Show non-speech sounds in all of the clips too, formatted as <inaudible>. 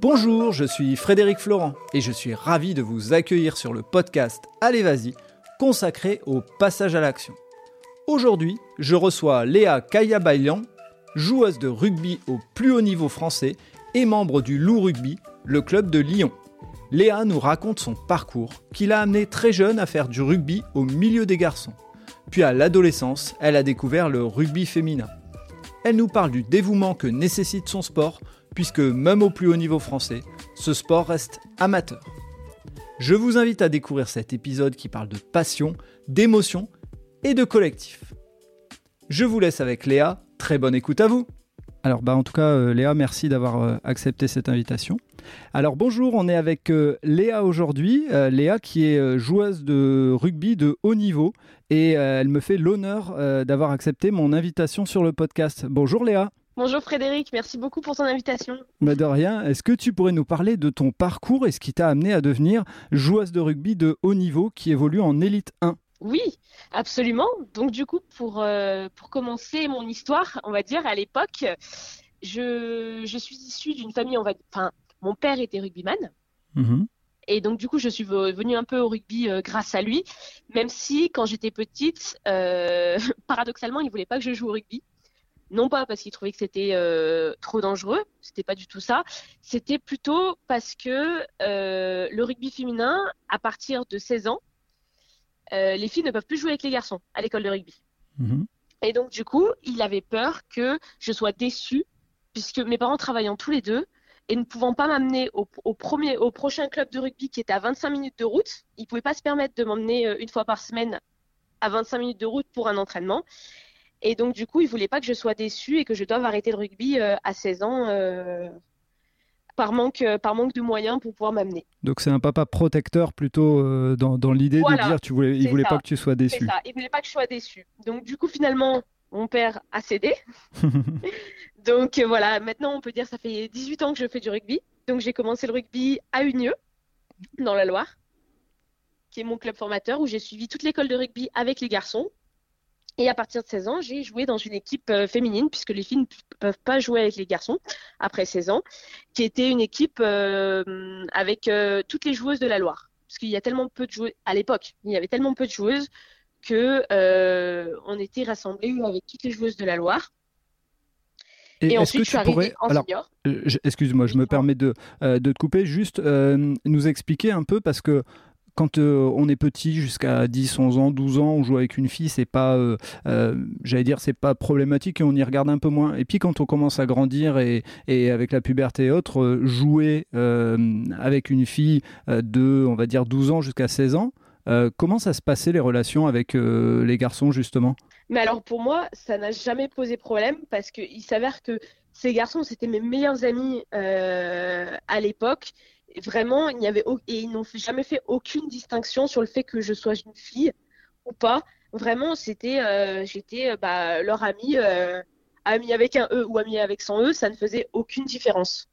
Bonjour, je suis Frédéric Florent et je suis ravi de vous accueillir sur le podcast Allez Vas-y, consacré au passage à l'action. Aujourd'hui, je reçois Léa Kayabailian, joueuse de rugby au plus haut niveau français et membre du Loup Rugby, le club de Lyon. Léa nous raconte son parcours, qui l'a amené très jeune à faire du rugby au milieu des garçons. Puis à l'adolescence, elle a découvert le rugby féminin. Elle nous parle du dévouement que nécessite son sport, puisque même au plus haut niveau français, ce sport reste amateur. Je vous invite à découvrir cet épisode qui parle de passion, d'émotion et de collectif. Je vous laisse avec Léa, très bonne écoute à vous. Alors bah en tout cas euh, Léa, merci d'avoir euh, accepté cette invitation. Alors bonjour, on est avec euh, Léa aujourd'hui. Léa qui est joueuse de rugby de haut niveau et elle me fait l'honneur d'avoir accepté mon invitation sur le podcast. Bonjour Léa. Bonjour Frédéric, merci beaucoup pour ton invitation. Bah de rien, est-ce que tu pourrais nous parler de ton parcours et ce qui t'a amené à devenir joueuse de rugby de haut niveau qui évolue en élite 1 Oui, absolument. Donc du coup, pour, pour commencer mon histoire, on va dire, à l'époque, je, je suis issue d'une famille, on va enfin, mon père était rugbyman. Mhm. Et donc, du coup, je suis venue un peu au rugby euh, grâce à lui, même si, quand j'étais petite, euh, <laughs> paradoxalement, il voulait pas que je joue au rugby. Non pas parce qu'il trouvait que c'était euh, trop dangereux, c'était pas du tout ça. C'était plutôt parce que le rugby féminin, à partir de 16 ans, les filles ne peuvent plus jouer avec les garçons à l'école de rugby. Mhm. Et donc, du coup, il avait peur que je sois déçue, puisque mes parents travaillant tous les deux, et ne pouvant pas m'amener au, premier, au prochain club de rugby qui était à 25 minutes de route, il ne pouvait pas se permettre de m'emmener euh, une fois par semaine à 25 minutes de route pour un entraînement. Et donc, du coup, il ne voulait pas que je sois déçue et que je doive arrêter le rugby euh, à 16 ans euh, par, manque, par manque de moyens pour pouvoir m'amener. Donc, c'est un papa protecteur plutôt dans, l'idée de dire tu voulais, il ne voulait pas que tu sois déçu. Ça. Il ne voulait pas que je sois déçue. Donc, du coup, finalement, mon père a cédé. <laughs> Donc euh, voilà, maintenant on peut dire que ça fait 18 ans que je fais du rugby. Donc j'ai commencé le rugby à Unieux, dans la Loire, qui est mon club formateur, où j'ai suivi toute l'école de rugby avec les garçons. Et à partir de 16 ans, j'ai joué dans une équipe euh, féminine, puisque les filles ne peuvent pas jouer avec les garçons après 16 ans, qui était une équipe euh, avec toutes les joueuses de la Loire. Parce qu'il y a tellement peu de joueuses, à l'époque, il y avait tellement peu de joueuses que on était rassemblés avec toutes les joueuses de la Loire. Et, ensuite, je suis arrivée en senior. Euh, excuse-moi, je me permets de, euh, de te couper. Juste euh, nous expliquer un peu, parce que quand on est petit, jusqu'à 10, 11 ans, 12 ans, on joue avec une fille, c'est pas, j'allais dire, c'est pas problématique et on y regarde un peu moins. Et puis quand on commence à grandir et, et avec la puberté et autres, jouer avec une fille de, on va dire, 12 ans jusqu'à 16 ans, comment ça se passait les relations avec les garçons justement? Mais alors pour moi, ça n'a jamais posé problème parce qu'il s'avère que ces garçons, c'était mes meilleurs amis euh, à l'époque. Vraiment, il n'y avait et ils n'ont jamais fait aucune distinction sur le fait que je sois une fille ou pas. Vraiment, c'était, euh, j'étais euh, bah, leur ami, ami avec un E ou ami avec son E, ça ne faisait aucune différence.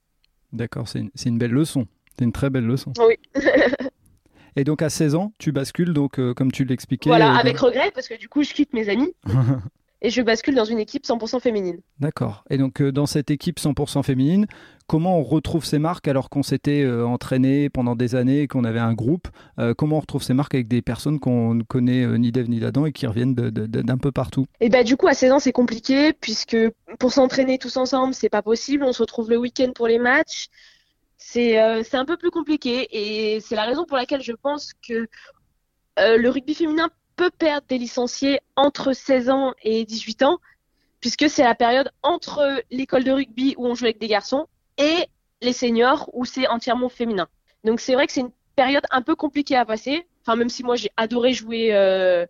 D'accord, c'est une, une belle leçon. C'est une très belle leçon. Oui. <laughs> Et donc à 16 ans, tu bascules, donc euh, comme tu l'expliquais. Voilà, euh, avec regret, parce que du coup, je quitte mes amis. <laughs> et je bascule dans une équipe 100% féminine. D'accord. Et donc euh, dans cette équipe 100% féminine, comment on retrouve ces marques alors qu'on s'était entraîné pendant des années, qu'on avait un groupe Comment on retrouve ces marques avec des personnes qu'on ne connaît ni d'Ève ni d'Adam et qui reviennent d'un peu partout? Et bah du coup à 16 ans c'est compliqué puisque pour s'entraîner tous ensemble c'est pas possible. On se retrouve le week-end pour les matchs. Euh, c'est un peu plus compliqué et c'est la raison pour laquelle je pense que euh, le rugby féminin peut perdre des licenciés entre 16 ans et 18 ans, puisque c'est la période entre l'école de rugby où on joue avec des garçons et les seniors où c'est entièrement féminin. Donc c'est vrai que c'est une période un peu compliquée à passer. Enfin, même si moi j'ai adoré jouer, euh,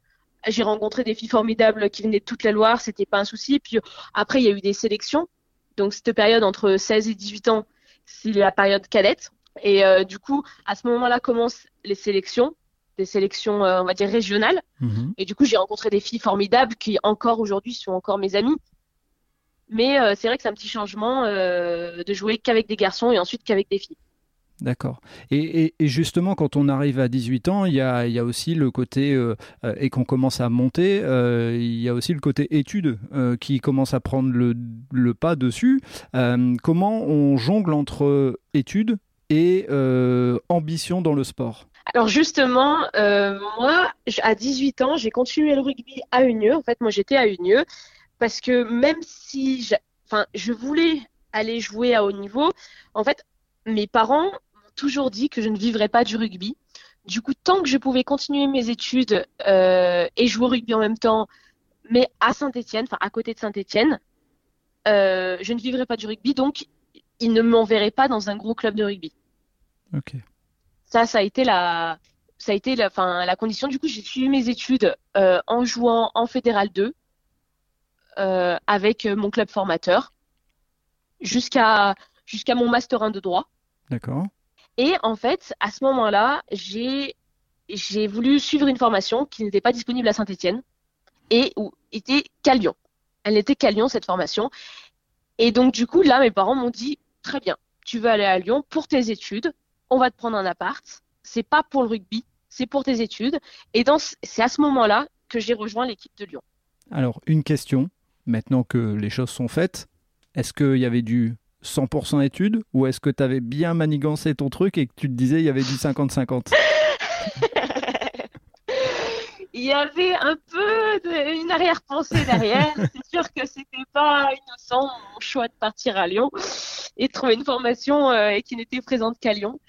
j'ai rencontré des filles formidables qui venaient de toute la Loire, c'était pas un souci. Puis après, il y a eu des sélections. Donc cette période entre 16 et 18 ans, c'est la période cadette. Et euh, du coup, à ce moment-là commencent les sélections, des sélections, euh, on va dire, régionales. Mhm. Et du coup, j'ai rencontré des filles formidables qui, encore aujourd'hui, sont encore mes amies. Mais euh, c'est vrai que c'est un petit changement de jouer qu'avec des garçons et ensuite qu'avec des filles. D'accord. Et, justement, quand on arrive à 18 ans, il y a, aussi le côté, euh, euh, et qu'on commence à monter, euh, il y a aussi le côté études qui commence à prendre le, pas dessus. comment on jongle entre études et ambition dans le sport? Alors justement, moi, à 18 ans, j'ai continué le rugby à Unieux. En fait, moi, j'étais à Unieux parce que même si, je voulais aller jouer à haut niveau, en fait, mes parents toujours dit que je ne vivrais pas du rugby. Du coup, tant que je pouvais continuer mes études euh, et jouer au rugby en même temps, mais à Saint-Etienne, enfin à côté de Saint-Etienne, euh, je ne vivrais pas du rugby, donc ils ne m'enverraient pas dans un gros club de rugby. Ok. Ça, ça a été la, ça a été la, fin, la condition. Du coup, j'ai suivi mes études euh, en jouant en Fédéral 2 avec mon club formateur jusqu'à jusqu'à mon master 1 de droit. D'accord. Et en fait, à ce moment-là, j'ai voulu suivre une formation qui n'était pas disponible à Saint-Étienne et où était qu'à Lyon. Elle n'était qu'à Lyon cette formation. Et donc du coup, là, mes parents m'ont dit très bien, tu veux aller à Lyon pour tes études, on va te prendre un appart. C'est pas pour le rugby, c'est pour tes études. Et c'est à ce moment-là que j'ai rejoint l'équipe de Lyon. Alors une question, maintenant que les choses sont faites, est-ce qu'il y avait du 100% études ou est-ce que tu avais bien manigancé ton truc et que tu te disais il y avait du 50-50 <laughs> Il y avait un peu de, une arrière-pensée derrière. <laughs> C'est sûr que c'était pas innocent mon choix de partir à Lyon et de trouver une formation euh, qui n'était présente qu'à Lyon.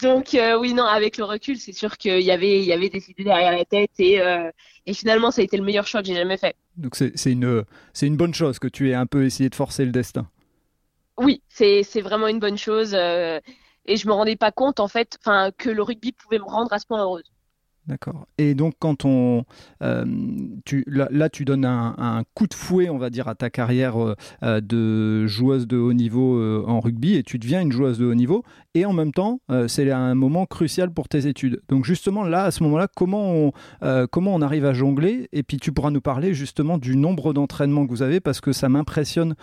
Donc euh, oui, non, avec le recul, c'est sûr qu'il y avait, il y avait des idées derrière la tête et, euh, et finalement, ça a été le meilleur choix que j'ai jamais fait. Donc c'est une, une bonne chose que tu aies un peu essayé de forcer le destin oui, c'est vraiment une bonne chose. Euh, et je me rendais pas compte en fait, que le rugby pouvait me rendre à ce point heureuse. D'accord. Et donc, quand on. Euh, tu, là, tu donnes un, coup de fouet, on va dire, à ta carrière euh, de joueuse de haut niveau euh, en rugby et tu deviens une joueuse de haut niveau. Et en même temps, c'est un moment crucial pour tes études. Donc, justement, là, à ce moment-là, comment on, comment on arrive à jongler? Et puis, tu pourras nous parler justement du nombre d'entraînements que vous avez parce que ça m'impressionne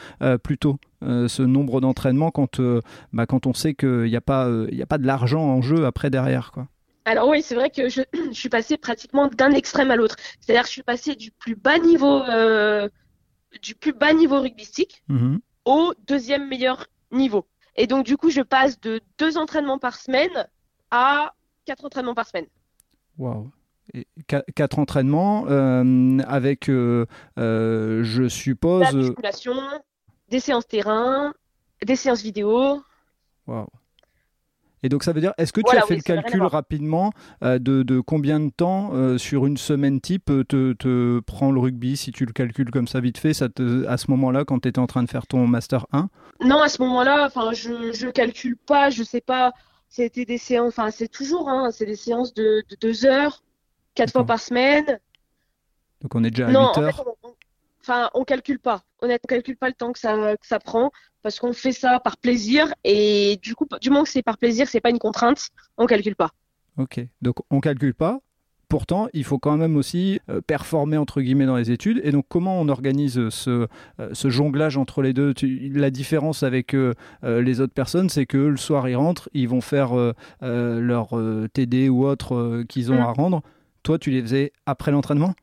plutôt. ce nombre d'entraînements quand, bah, on sait qu'il n'y a, pas, il a pas de l'argent en jeu après derrière. Quoi. Alors oui, c'est vrai que <clears throat> je, suis passée pratiquement d'un extrême à l'autre. C'est-à-dire que je suis passée du plus bas niveau, euh, du plus bas niveau rugbystique mhm. au deuxième meilleur niveau. Et donc du coup, je passe de deux entraînements par semaine à quatre entraînements par semaine. Waouh. Quatre entraînements euh, avec, euh, je suppose. La musculation, des séances terrain, des séances vidéo. Waouh. Et donc ça veut dire, est-ce que tu as fait le calcul rapidement euh, de, combien de temps euh, sur une semaine type euh, te, te, prend le rugby Si tu le calcules comme ça vite fait, ça te, à ce moment-là, quand tu étais en train de faire ton Master 1 Non, à ce moment-là, je ne calcule pas, je sais pas. C'était des séances, enfin c'est toujours, hein, c'est des séances de, deux heures, quatre fois par semaine. Donc on est déjà à non, 8 heures Enfin, on calcule pas. Honnêtement, on calcule pas le temps que ça, que ça prend parce qu'on fait ça par plaisir et du coup, du moment que c'est par plaisir, c'est pas une contrainte, on calcule pas. Ok, donc on calcule pas. Pourtant, il faut quand même aussi euh, performer entre guillemets dans les études. Et donc, comment on organise ce, euh, ce jonglage entre les deux? La différence avec euh, les autres personnes, c'est que le soir, ils rentrent, ils vont faire leur TD ou autre qu'ils ont mm. à rendre. Toi, tu les faisais après l'entraînement?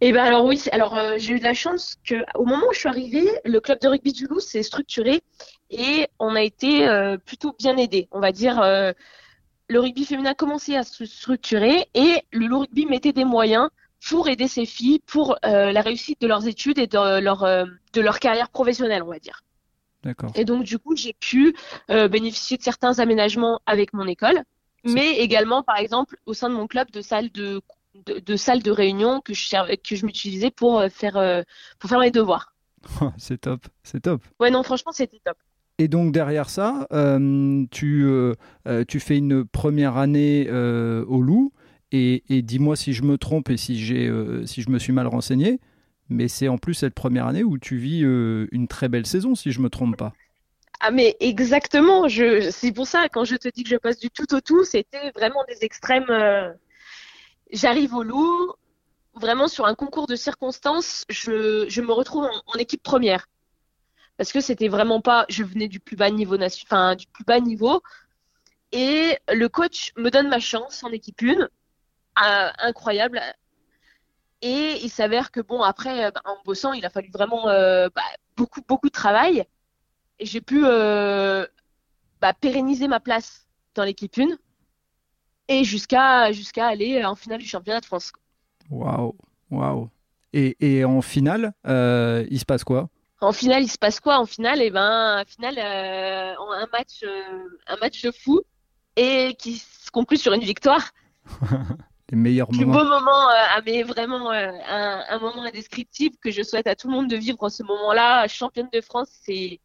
Et eh ben alors oui, alors euh, j'ai eu de la chance que au moment où je suis arrivée, le club de rugby du Loup s'est structuré et on a été euh, plutôt bien aidé. On va dire euh, le rugby féminin a commencé à se structurer et le Loup Rugby mettait des moyens pour aider ces filles pour la réussite de leurs études et de leur de leur carrière professionnelle, on va dire. D'accord. Et donc du coup, j'ai pu bénéficier de certains aménagements avec mon école, mais également par exemple au sein de mon club de salle de de, de salles de réunion que je, que je m'utilisais pour euh, faire, euh, pour faire mes devoirs. <laughs> c'est top, c'est top. Ouais, non, franchement, c'était top. Et donc derrière ça, euh, tu, tu fais une première année au Loup, et, et dis-moi si je me trompe et si, j'ai, si je me suis mal renseigné, mais c'est en plus cette première année où tu vis une très belle saison, si je me trompe pas. Ah mais exactement, je, c'est pour ça quand je te dis que je passe du tout au tout, c'était vraiment des extrêmes J'arrive au Loup, vraiment sur un concours de circonstances, je, me retrouve en, équipe première. Parce que c'était vraiment pas, je venais du plus bas niveau, enfin, du plus bas niveau, Et le coach me donne ma chance en équipe 1. incroyable. Et il s'avère que bon, après, bah, en bossant, il a fallu vraiment bah, beaucoup, beaucoup de travail. Et j'ai pu bah, pérenniser ma place dans l'équipe 1 et jusqu'à jusqu'à aller en finale du championnat de France. Waouh, waouh. Et, et, en finale, euh, il se passe quoi? En finale, il se passe quoi? En finale, et eh ben, en finale, euh, un match, euh, un match de fou et qui se conclut sur une victoire. <laughs> Les meilleurs Plus moments. beau moment, ah, mais vraiment un, un, moment indescriptible que je souhaite à tout le monde de vivre en ce moment-là. Championne de France, c'est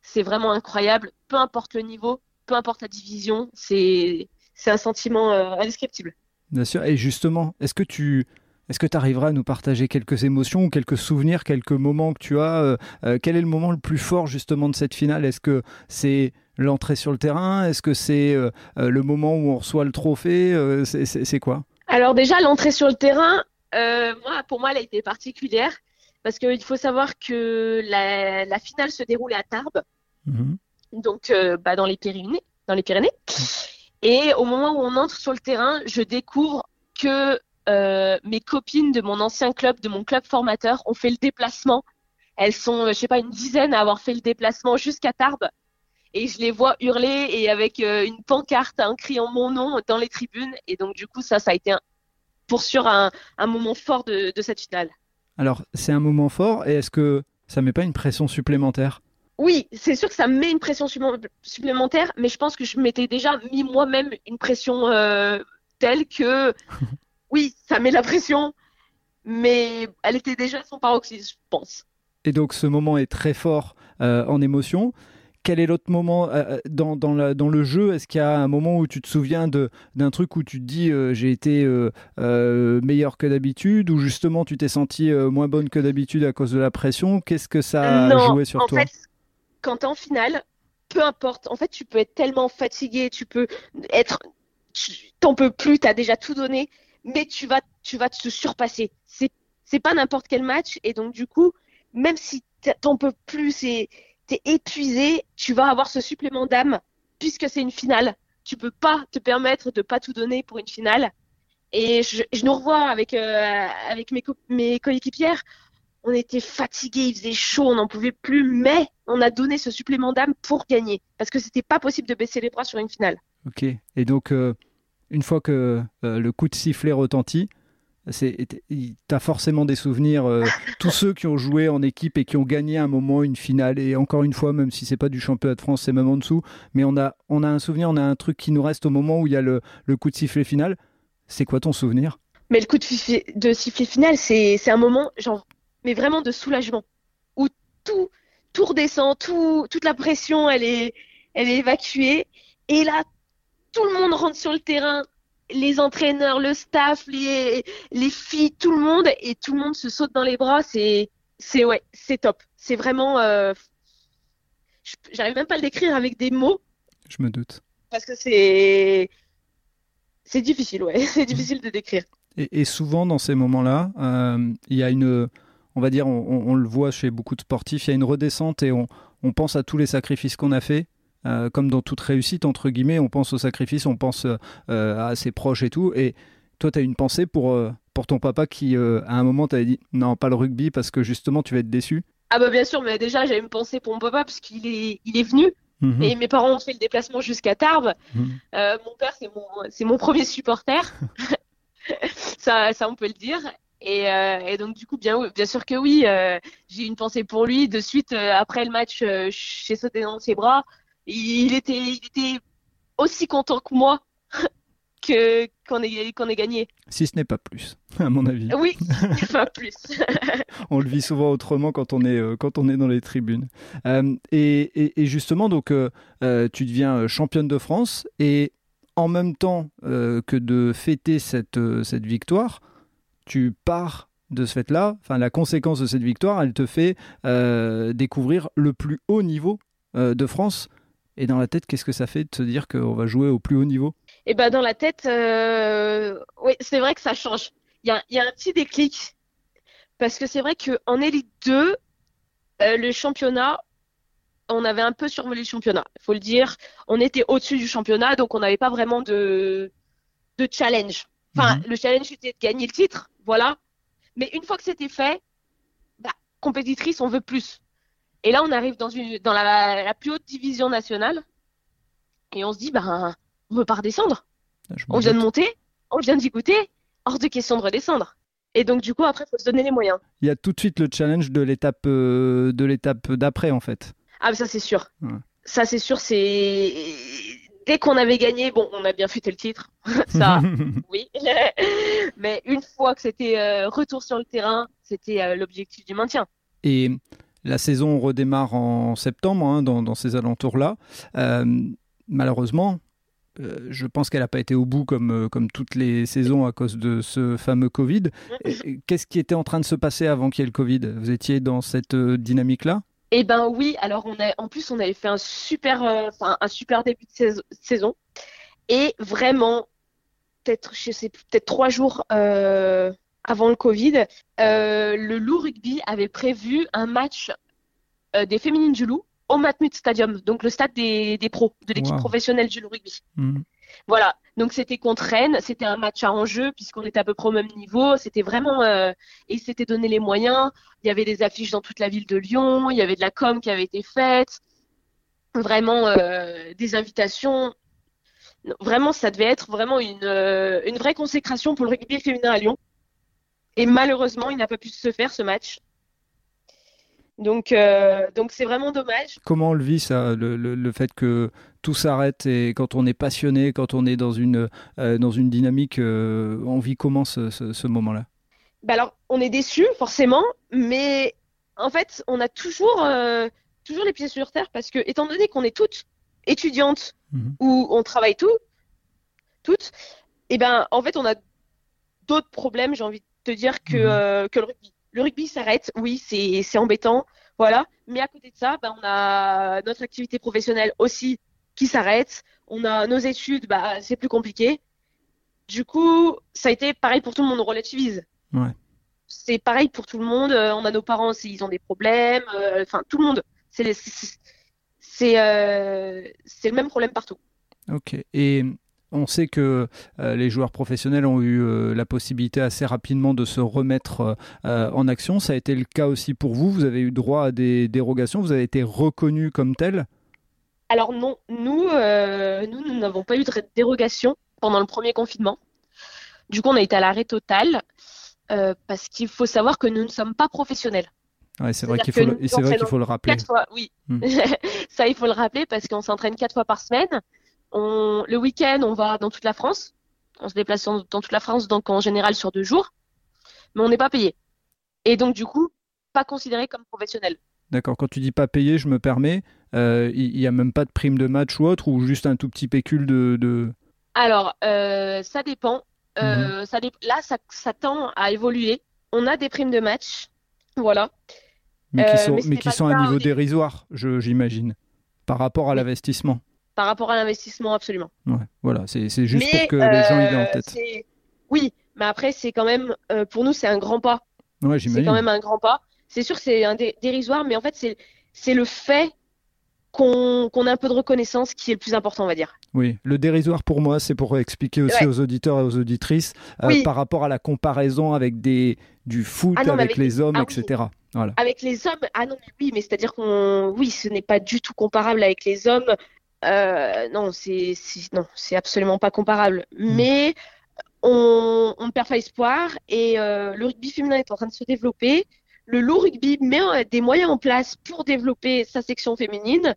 c'est vraiment incroyable. Peu importe le niveau, peu importe la division, c'est c'est un sentiment euh, indescriptible. Bien sûr. Et justement, est-ce que tu est-ce que tu arriveras à nous partager quelques émotions quelques souvenirs, quelques moments que tu as euh, euh, Quel est le moment le plus fort justement de cette finale? Est-ce que c'est l'entrée sur le terrain? Est-ce que c'est le moment où on reçoit le trophée? C'est quoi? Alors déjà, l'entrée sur le terrain, moi, pour moi, elle a été particulière parce qu'il faut savoir que la, finale se déroulait à Tarbes, mmh donc bah, dans les Pyrénées. Dans les Pyrénées. Et au moment où on entre sur le terrain, je découvre que euh, mes copines de mon ancien club, de mon club formateur, ont fait le déplacement. Elles sont, je sais pas, une dizaine à avoir fait le déplacement jusqu'à Tarbes. Et je les vois hurler et avec euh, une pancarte en criant mon nom dans les tribunes. Et donc, du coup, ça, ça a été un, pour sûr un, un moment fort de, de cette finale. Alors, c'est un moment fort. Et est-ce que ça met pas une pression supplémentaire? Oui, c'est sûr que ça met une pression supplémentaire, mais je pense que je m'étais déjà mis moi-même une pression euh, telle que, <laughs> oui, ça met la pression, mais elle était déjà à son paroxysme, je pense. Et donc ce moment est très fort euh, en émotion. Quel est l'autre moment euh, dans, dans, le jeu? Est-ce qu'il y a un moment où tu te souviens d'un truc où tu te dis j'ai été meilleur que d'habitude ou justement tu t'es senti moins bonne que d'habitude à cause de la pression? Qu'est-ce que ça a joué sur toi? Quand tu en finale, peu importe, en fait, tu peux être tellement fatigué, tu peux être. T'en peux plus, tu as déjà tout donné, mais tu vas, tu vas te surpasser. C'est, c'est pas n'importe quel match, et donc, du coup, même si t'en peux plus et t'es épuisé, tu vas avoir ce supplément d'âme, puisque c'est une finale. Tu peux pas te permettre de pas tout donner pour une finale. Et je, nous revois avec, euh, avec mes, mes coéquipières on était fatigué, il faisait chaud, on n'en pouvait plus, mais on a donné ce supplément d'âme pour gagner, parce que c'était pas possible de baisser les bras sur une finale. Ok, et donc euh, une fois que euh, le coup de sifflet retentit, tu as forcément des souvenirs, euh, <laughs> tous ceux qui ont joué en équipe et qui ont gagné un moment une finale, et encore une fois, même si c'est pas du championnat de France, c'est même en dessous, mais on a, on a un souvenir, on a un truc qui nous reste au moment où il y a le, coup de sifflet final. C'est quoi ton souvenir? Mais le coup de, sifflet final, c'est un moment, genre, mais vraiment de soulagement, où tout, tout redescend, tout, toute la pression, elle est, elle est évacuée. Et là, tout le monde rentre sur le terrain, les entraîneurs, le staff, les, les filles, tout le monde, et tout le monde se saute dans les bras. C'est, c'est ouais, c'est top. C'est vraiment, euh, j'arrive même pas à le décrire avec des mots. Je me doute. Parce que c'est, c'est difficile, ouais, <laughs> c'est difficile de décrire. Et, souvent dans ces moments-là, euh, il y a une on va dire, on, le voit chez beaucoup de sportifs, il y a une redescente et on, pense à tous les sacrifices qu'on a fait. Euh, comme dans toute réussite, entre guillemets, on pense aux sacrifices, on pense euh, à ses proches et tout. Et toi, tu as une pensée pour, euh, pour ton papa qui, à un moment, t'avait dit non, pas le rugby parce que justement, tu vas être déçu? Ah, bah bien sûr, mais déjà, j'avais une pensée pour mon papa parce qu'il est, il est venu. Mhm. Et mes parents ont fait le déplacement jusqu'à Tarbes. Mhm. mon père, c'est mon, mon premier supporter. <laughs> ça, ça, on peut le dire. Euh, et, donc du coup, bien, bien sûr que oui, euh, j'ai une pensée pour lui. De suite, euh, après le match, j'ai sauté dans ses bras. Il était, il était aussi content que moi <laughs> que qu'on ait, qu'on ait gagné. Si ce n'est pas plus, <laughs> à mon avis. Oui, <laughs> pas plus. on le vit souvent autrement quand on est, quand on est dans les tribunes. Et, et, justement, donc, tu deviens championne de France et en même temps que de fêter cette, cette victoire, tu pars de ce fait-là, enfin la conséquence de cette victoire, elle te fait euh, découvrir le plus haut niveau euh, de France. Et dans la tête, qu'est-ce que ça fait de se dire qu'on va jouer au plus haut niveau? Eh ben dans la tête, euh, oui, c'est vrai que ça change. Il y a, un petit déclic parce que c'est vrai qu'en élite 2, le championnat, on avait un peu survolé le championnat. Il faut le dire, on était au-dessus du championnat, donc on n'avait pas vraiment de, de challenge. Enfin, Mhm. le challenge c'était de gagner le titre, voilà. Mais une fois que c'était fait, bah, compétitrice, on veut plus. Et là, on arrive dans une, dans la, la plus haute division nationale, et on se dit, ben, on veut pas redescendre. Me On vient de monter, on vient d'y goûter, hors de question de redescendre. Et donc, du coup, après, il faut se donner les moyens. Il y a tout de suite le challenge de l'étape euh, de l'étape d'après en fait. Ah, mais ça, c'est sûr. Ouais. Ça, c'est sûr, c'est. Dès qu'on avait gagné, bon, on a bien fêté le titre. <laughs> ça, <laughs> oui. <laughs> Mais une fois que c'était euh, retour sur le terrain, c'était euh, l'objectif du maintien. Et la saison redémarre en septembre, hein, dans, dans ces alentours-là. Euh, malheureusement, je pense qu'elle n'a pas été au bout comme, comme toutes les saisons à cause de ce fameux Covid. Qu'est-ce qui était en train de se passer avant qu'il y ait le Covid? Vous étiez dans cette dynamique-là? Eh ben oui, alors on a, en plus on avait fait un super, euh, un super début de sais- saison. Et vraiment peut-être, je sais peut-être trois jours euh, avant le Covid, euh, le Loup Rugby avait prévu un match des féminines du Loup au Matmut Stadium, donc le stade des, des pros, de l'équipe Wow. professionnelle du Rugby. Mhm. Voilà, donc c'était contre Rennes, c'était un match à enjeu puisqu'on était à peu près au même niveau, c'était vraiment euh, et s'était donné les moyens. Il y avait des affiches dans toute la ville de Lyon, il y avait de la com qui avait été faite, vraiment euh, des invitations. Vraiment, ça devait être vraiment une euh, une vraie consécration pour le rugby féminin à Lyon. Et malheureusement, il n'a pas pu se faire ce match. Donc euh, donc c'est vraiment dommage. Comment on le vit ça, le, le- le fait que tout s'arrête et quand on est passionné, quand on est dans une, euh, dans une dynamique, euh, on vit comment ce, ce- ce moment-là? Bah alors, on est déçus, forcément, mais en fait, on a toujours, toujours les pieds sur terre parce que, étant donné qu'on est toutes étudiantes Mhm. ou on travaille tout, toutes, et ben, en fait, on a d'autres problèmes, j'ai envie de te dire, que, Mhm. que le rugby. Le rugby s'arrête, oui, c'est, embêtant, voilà, mais à côté de ça, ben, on a notre activité professionnelle aussi qui s'arrête, on a nos études, bah, c'est plus compliqué. Du coup, ça a été pareil pour tout le monde, on relativise c'est pareil pour tout le monde. Euh, on a nos parents aussi, ils ont des problèmes. euh, Enfin, tout le monde. C'est c'est euh, c'est le même problème partout. Ok. Et on sait que euh, les joueurs professionnels ont eu euh, la possibilité assez rapidement de se remettre euh, en action. Ça a été le cas aussi pour vous. Vous avez eu droit à des dérogations. Vous avez été reconnu comme tel? Alors non, nous, nous, nous n'avons pas eu de dérogation pendant le premier confinement. Du coup, on a été à l'arrêt total parce qu'il faut savoir que nous ne sommes pas professionnels. Ouais, c'est vrai qu'il faut, le- faut rappeler. Fois, oui. Hmm. <laughs> Ça, il faut le rappeler parce qu'on s'entraîne quatre fois par semaine. On, le week-end, on va dans toute la France. On se déplace dans, toute la France, donc en général sur deux jours. Mais on n'est pas payé. Et donc, du coup, pas considéré comme professionnel. D'accord. Quand tu dis pas payé, je me permets. euh, Il n'y a même pas de prime de match ou autre, ou juste un tout petit pécule de. de... Alors, euh, ça dépend. Euh, ça dé- Là, ça, ça tend à évoluer. On a des primes de match. Voilà. Mais qui Euh, sont, mais mais c'était qui pas sont le à un niveau dérisoire, j'imagine, par rapport à Oui. l'investissement. Par rapport à l'investissement, absolument. Ouais, voilà, c'est juste Mais pour que les gens aient en euh, tête. c'est- Oui, mais après, c'est quand même, euh, pour nous, c'est un grand pas. Ouais, C'est quand même un grand pas. C'est sûr que c'est un dé- dérisoire, mais en fait, c'est le fait qu'on qu'on ait un peu de reconnaissance qui est le plus important, on va dire. Oui, le dérisoire pour moi, c'est pour expliquer aussi Ouais. aux auditeurs et aux auditrices euh, par rapport à la comparaison avec des, du foot, Ah non, avec avec les hommes, ah oui. etc. Voilà. Avec les hommes, ah non, mais oui, mais c'est-à-dire qu'on, oui, ce n'est pas du tout comparable avec les hommes. Euh, non, c'est, non, c'est absolument pas comparable. Mm. Mais on, on ne perd pas espoir et euh, le rugby féminin est en train de se développer. Le loup rugby met euh, des moyens en place pour développer sa section féminine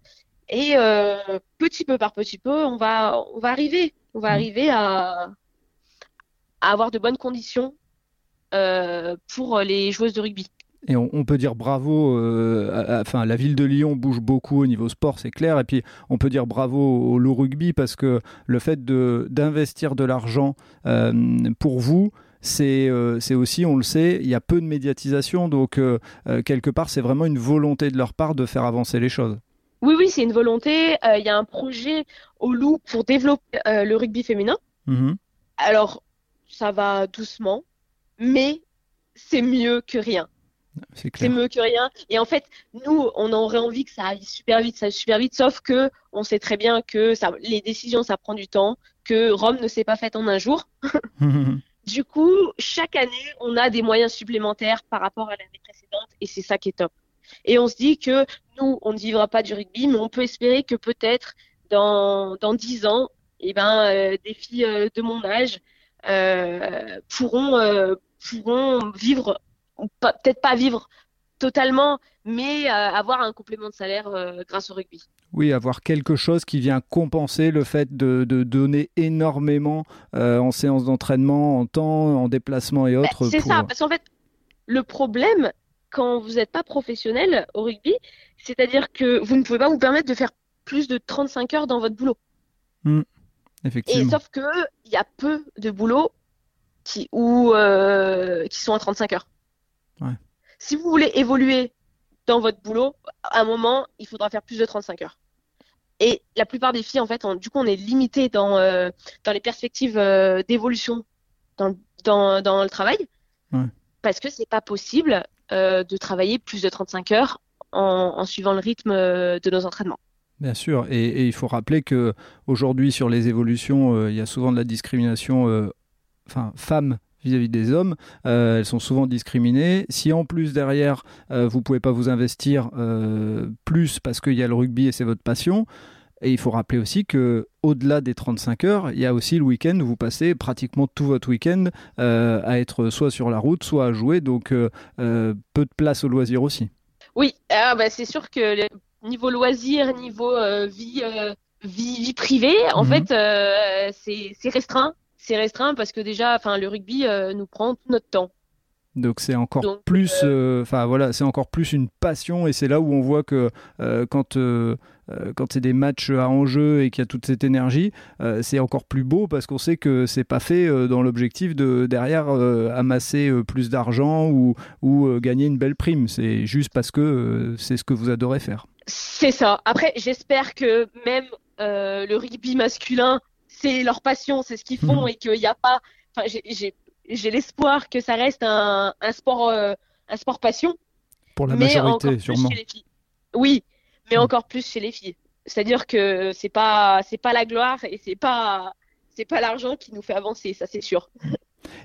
et euh, petit peu par petit peu, on va, on va arriver, on va Mm. arriver à, à avoir de bonnes conditions pour les joueuses de rugby. Et on, on peut dire bravo, euh, enfin la ville de Lyon bouge beaucoup au niveau sport, c'est clair. Et puis on peut dire bravo au Loup Rugby parce que le fait d'investir de l'argent euh, pour vous, c'est euh, aussi, on le sait, il y a peu de médiatisation, donc euh, quelque part c'est vraiment une volonté de leur part de faire avancer les choses. Oui, oui, c'est une volonté. Il y a un projet au Loup pour développer le rugby féminin. Mhm. Alors, ça va doucement, mais c'est mieux que rien. C'est mieux que rien. Et en fait, nous, on aurait envie que ça aille super vite, ça aille super vite, sauf que on sait très bien que ça, les décisions, ça prend du temps, que Rome ne s'est pas faite en un jour. <laughs> du coup, chaque année, on a des moyens supplémentaires par rapport à l'année précédente, et c'est ça qui est top. Et on se dit que nous, on ne vivra pas du rugby, mais on peut espérer que peut-être dans dans dix ans, eh ben, euh, des filles euh, de mon âge euh, pourront pourront vivre peut-être pas vivre totalement, mais avoir un complément de salaire grâce au rugby. Oui, avoir quelque chose qui vient compenser le fait de, donner énormément en séance d'entraînement, en temps, en déplacement et bah, autres. c'est ça, parce qu'en fait, le problème, quand vous n'êtes pas professionnel au rugby, c'est-à-dire que vous ne pouvez pas vous permettre de faire plus de 35 heures dans votre boulot. Mmh. effectivement. Et sauf que il y a peu de boulots qui, euh, qui sont à 35 heures. Si vous voulez évoluer dans votre boulot, à un moment, il faudra faire plus de 35 heures. Et la plupart des filles, en fait, du coup, on est limité dans, euh, dans les perspectives euh, d'évolution dans, dans, dans, le travail. Parce que c'est pas possible de travailler plus de 35 heures en, en suivant le rythme de nos entraînements. Bien sûr, et, il faut rappeler que aujourd'hui sur les évolutions, il y a souvent de la discrimination, enfin femmes vis-à-vis des hommes, euh, elles sont souvent discriminées. Si en plus derrière, euh, vous pouvez pas vous investir euh, plus parce qu'il y a le rugby et c'est votre passion, et il faut rappeler aussi que au-delà des 35 heures, il y a aussi le week-end où vous passez pratiquement tout votre week-end à être soit sur la route, soit à jouer, donc peu de place au loisir aussi. Oui, ah bah c'est sûr que niveau loisir, niveau vie, vie, vie, privée, en mhm. fait, c'est restreint c'est restreint parce que déjà, enfin, le rugby euh, nous prend tout notre temps. Donc c'est encore plus, euh, enfin voilà, c'est encore plus une passion et c'est là où on voit que euh, quand quand c'est des matchs à enjeu et qu'il y a toute cette énergie, c'est encore plus beau parce qu'on sait que c'est pas fait dans l'objectif de derrière amasser plus d'argent ou, ou gagner une belle prime. C'est juste parce que c'est ce que vous adorez faire. C'est ça. Après, j'espère que même le rugby masculin c'est leur passion, c'est ce qu'ils font mhm. et qu'il n'y a pas. Enfin, j'ai l'espoir que ça reste un, sport, euh, un sport passion. Pour la majorité, sûrement. Oui, mais mhm. encore plus chez les filles. C'est-à-dire que c'est pas, c'est pas la gloire et c'est pas, c'est pas l'argent qui nous fait avancer, ça c'est sûr.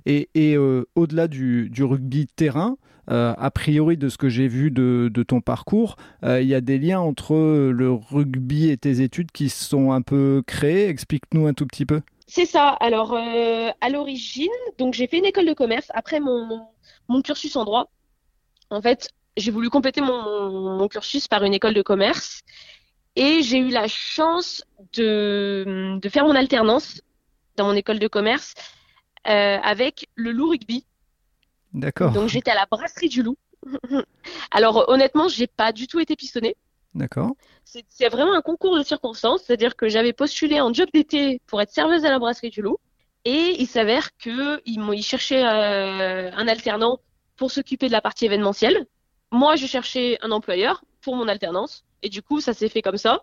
Et, euh, au-delà du, rugby terrain, euh, a priori de ce que j'ai vu de, ton parcours, euh, il y a des liens entre le rugby et tes études qui sont un peu créés. Explique-nous un tout petit peu. C'est ça. Alors, à l'origine, donc j'ai fait une école de commerce après mon, cursus en droit. En fait, j'ai voulu compléter mon, cursus par une école de commerce et j'ai eu la chance de faire mon alternance dans mon école de commerce avec le loup rugby. D'accord. Donc j'étais à la brasserie du loup. <laughs> Alors honnêtement, j'ai pas du tout été pistonnée. D'accord. C'est vraiment un concours de circonstances, c'est-à-dire que j'avais postulé en job d'été pour être serveuse à la brasserie du loup, et il s'avère qu'ils ils cherchaient euh, un alternant pour s'occuper de la partie événementielle. Moi, je cherchais un employeur pour mon alternance, et du coup, ça s'est fait comme ça.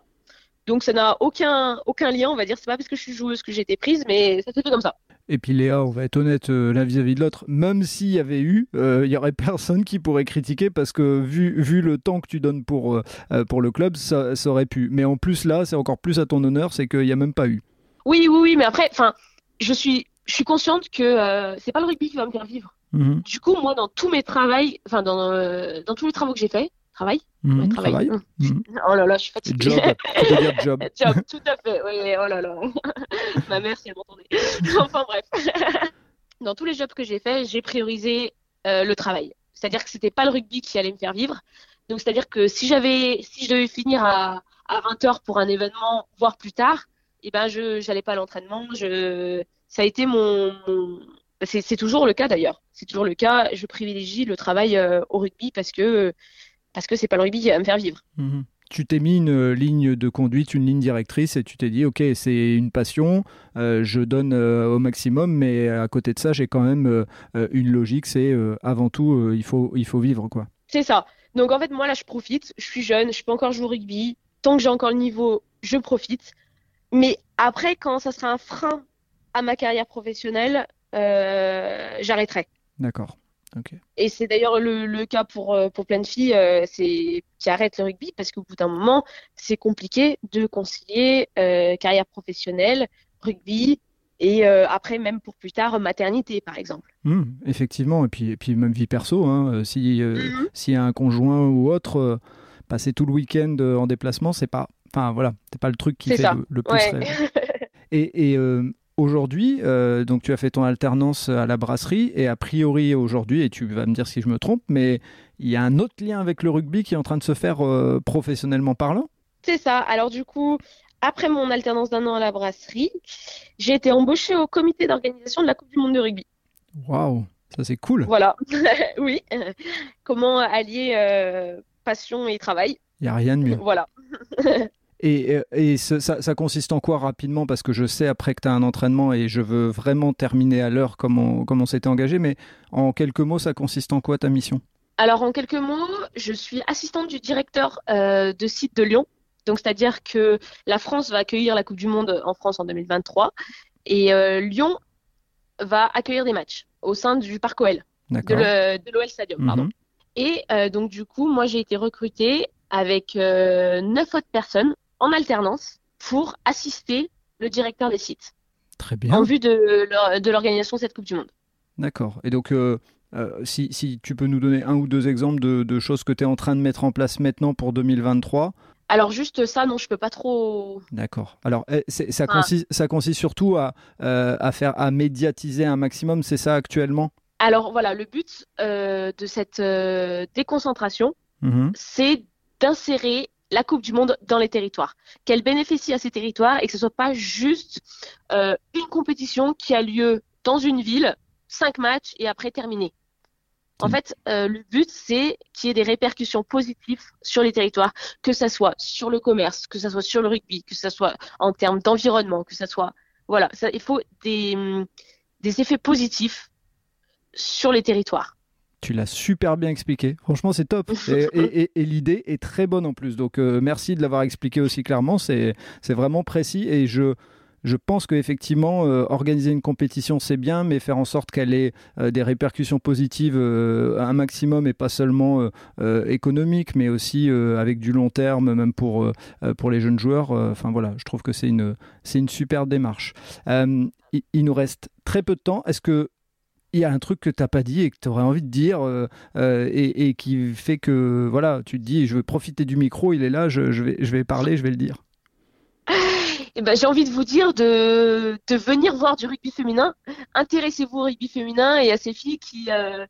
Donc ça n'a aucun aucun lien, on va dire. C'est pas parce que je suis joueuse que j'ai été prise, mais ça s'est fait comme ça. Et puis Léa, on va être honnête euh, l'un vis-à-vis de l'autre, même s'il y avait eu, euh, il y aurait <laughs> personne qui pourrait critiquer parce que vu, vu le temps que tu donnes pour, euh, pour le club, ça, aurait pu. Mais en plus là, c'est encore plus à ton honneur, c'est qu'il n'y a même pas eu. Oui, oui, oui, mais après, enfin, je suis, je suis consciente que c'est pas le rugby qui va me faire vivre. Mhm. Du coup, moi, dans tous mes travaux, enfin dans, dans tous les travaux que j'ai faits, travail. Mmh, travail. Mmh. Oh là là, je suis fatiguée. Job, job. <laughs> job, tout à fait. Oui, oh là là. <laughs> Ma mère, si elle m'entendait. <laughs> enfin bref. Dans tous les jobs que j'ai faits, j'ai priorisé euh, le travail. C'est-à-dire que c'était pas le rugby qui allait me faire vivre. Donc c'est-à-dire que si j'avais, si je devais finir à, à 20 h pour un événement, voire plus tard, eh ben je j'allais pas à l'entraînement. Je, ça a été mon, mon... c'est toujours le cas d'ailleurs. C'est toujours le cas. Je privilégie le travail euh, au rugby parce que parce que c'est pas le rugby qui va me faire vivre. Mhm. Tu t'es mis une ligne de conduite, une ligne directrice et tu t'es dit, ok, c'est une passion, euh, je donne euh, au maximum, mais à côté de ça, j'ai quand même euh, une logique, c'est avant tout, il, faut, il faut vivre. quoi. C'est ça. Donc en fait, moi là, je profite, je suis jeune, je peux encore jouer au rugby, tant que j'ai encore le niveau, je profite. Mais après, quand ça sera un frein à ma carrière professionnelle, j'arrêterai. D'accord. Et c'est d'ailleurs le, cas pour, euh, pour plein de filles c'est, qui arrêtent le rugby parce qu'au bout d'un moment, c'est compliqué de concilier carrière professionnelle, rugby, et après même pour plus tard maternité par exemple. Mmh, effectivement, et puis, et puis même vie perso, hein, si mmh. s'il y a un conjoint ou autre, passer tout le week-end en déplacement, c'est pas, enfin voilà, c'est pas le truc qui fait le, plus <laughs> Et, euh, aujourd'hui, euh, donc tu as fait ton alternance à la brasserie et a priori aujourd'hui, et tu vas me dire si je me trompe, mais il y a un autre lien avec le rugby qui est en train de se faire euh, professionnellement parlant? C'est ça. Alors du coup, après mon alternance d'un an à la brasserie, j'ai été embauchée au comité d'organisation de la Coupe du Monde de rugby. Waouh, ça c'est cool. Voilà, <laughs> oui. Comment allier passion et travail Il n'y a rien de mieux. Voilà. <laughs> Et, et ça, consiste en quoi rapidement? Parce que je sais après que tu as un entraînement et je veux vraiment terminer à l'heure comme on, comme on s'était engagé, mais en quelques mots, ça consiste en quoi ta mission? Alors en quelques mots, je suis assistante du directeur euh, de site de Lyon. Donc c'est-à-dire que la France va accueillir la Coupe du Monde en France en 2023 et euh, Lyon va accueillir des matchs au sein du Parc OL, de l'OL Stadium. Pardon. Mhm. Et euh, donc du coup, moi j'ai été recrutée avec neuf autres personnes en alternance pour assister le directeur des sites. Très bien. En vue de l'organisation de cette Coupe du Monde. D'accord. Et donc, euh, euh, si, si, tu peux nous donner un ou deux exemples de, choses que tu es en train de mettre en place maintenant pour 2023 alors juste ça, non, je peux pas trop. D'accord. Alors eh, ça, consiste, ça consiste surtout à, euh, à, faire à médiatiser un maximum, c'est ça actuellement? Alors voilà, le but de cette déconcentration, mmh c'est d'insérer la Coupe du Monde dans les territoires, qu'elle bénéficie à ces territoires et que ce soit pas juste euh, une compétition qui a lieu dans une ville, cinq matchs et après terminé. En mm. fait, euh, le but, c'est qu'il y ait des répercussions positives sur les territoires, que ce soit sur le commerce, que ce soit sur le rugby, que ce soit en termes d'environnement, que ce soit... Voilà, ça, il faut des, des effets positifs sur les territoires. Tu l'as super bien expliqué. Franchement, c'est top. <laughs> Et, l'idée est très bonne en plus. Donc, euh, merci de l'avoir expliqué aussi clairement. C'est vraiment précis. Et je, je pense qu'effectivement, euh, organiser une compétition, c'est bien, mais faire en sorte qu'elle ait euh, des répercussions positives un maximum et pas seulement économiques, mais aussi avec du long terme, même pour, pour les jeunes joueurs. Enfin, voilà, je trouve que c'est une, une super démarche. il, il nous reste très peu de temps. Est-ce que il y a un truc que tu n'as pas dit et que tu aurais envie de dire euh, euh, et, qui fait que voilà, tu te dis je veux profiter du micro, il est là, je, vais, je vais parler, je vais le dire. <laughs> Eh ben, j'ai envie de vous dire de, de, venir voir du rugby féminin. Intéressez-vous au rugby féminin et à ces filles qui, euh,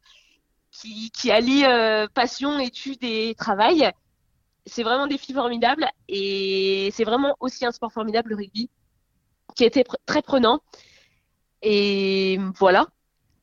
qui, allient passion, études et travail. C'est vraiment des filles formidables et c'est vraiment aussi un sport formidable, le rugby, qui été très prenant. Et voilà,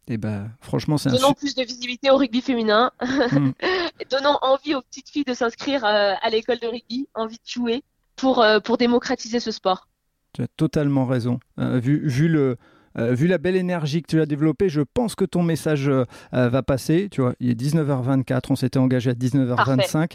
et eh ben, franchement, c'est Donnons plus de visibilité au rugby féminin. Mm. <laughs> Donnons envie aux petites filles de s'inscrire euh, à l'école de rugby, envie de jouer pour, euh, pour démocratiser ce sport. Tu as totalement raison. Euh, vu, vu le, euh, vu la belle énergie que tu as développée, je pense que ton message euh, euh, va passer. Tu vois, il est 19h24, on s'était engagé à 19h25.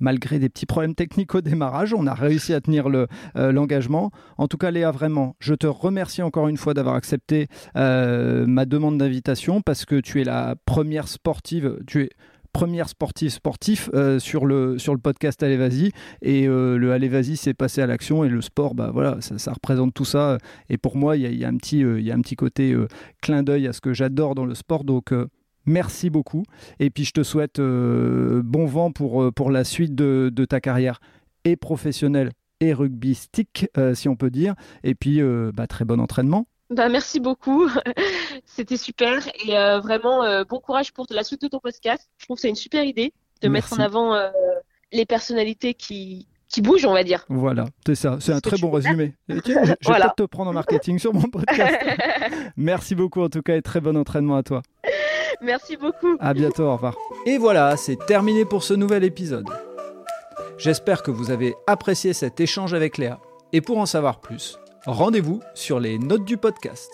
malgré des petits problèmes techniques au démarrage, on a réussi à tenir l'engagement. en tout cas, Léa, vraiment, je te remercie encore une fois d'avoir accepté ma demande d'invitation parce que tu es la première sportive. Tu es première sportive sportif euh, sur, le, sur le podcast Allez Vas-y. Et euh, le Allez Vas-y, c'est passé à l'action. Et le sport, bah, voilà, ça, représente tout ça. Et pour moi, il y a, un petit, euh, y a un petit côté clin d'œil à ce que j'adore dans le sport. Donc, merci beaucoup. Et puis, je te souhaite bon vent pour, pour la suite de, de ta carrière et professionnelle et rugbystique, si on peut dire. Et puis, bah, très bon entraînement. Bah, merci beaucoup. <laughs> C'était super. Et euh, vraiment, euh, bon courage pour la suite de ton podcast. Je trouve que c'est une super idée de mettre en avant euh, les personnalités qui, qui bougent, on va dire. Voilà, c'est ça. C'est un très bon résumé. <laughs> je, vais peut-être te prendre en marketing sur mon podcast. <laughs> merci beaucoup en tout cas et très bon entraînement à toi. Merci beaucoup. À bientôt, au revoir. Et voilà, c'est terminé pour ce nouvel épisode. J'espère que vous avez apprécié cet échange avec Léa. Et pour en savoir plus, rendez-vous sur les notes du podcast.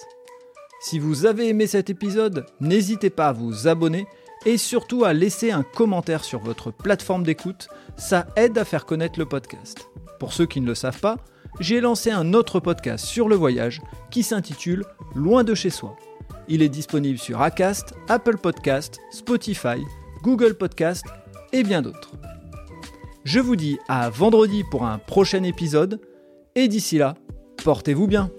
Si vous avez aimé cet épisode, n'hésitez pas à vous abonner et surtout à laisser un commentaire sur votre plateforme d'écoute, ça aide à faire connaître le podcast. Pour ceux qui ne le savent pas, j'ai lancé un autre podcast sur le voyage qui s'intitule Loin de chez soi. Il est disponible sur Acast, Apple Podcast, Spotify, Google Podcast et bien d'autres. Je vous dis à vendredi pour un prochain épisode et d'ici là, portez-vous bien.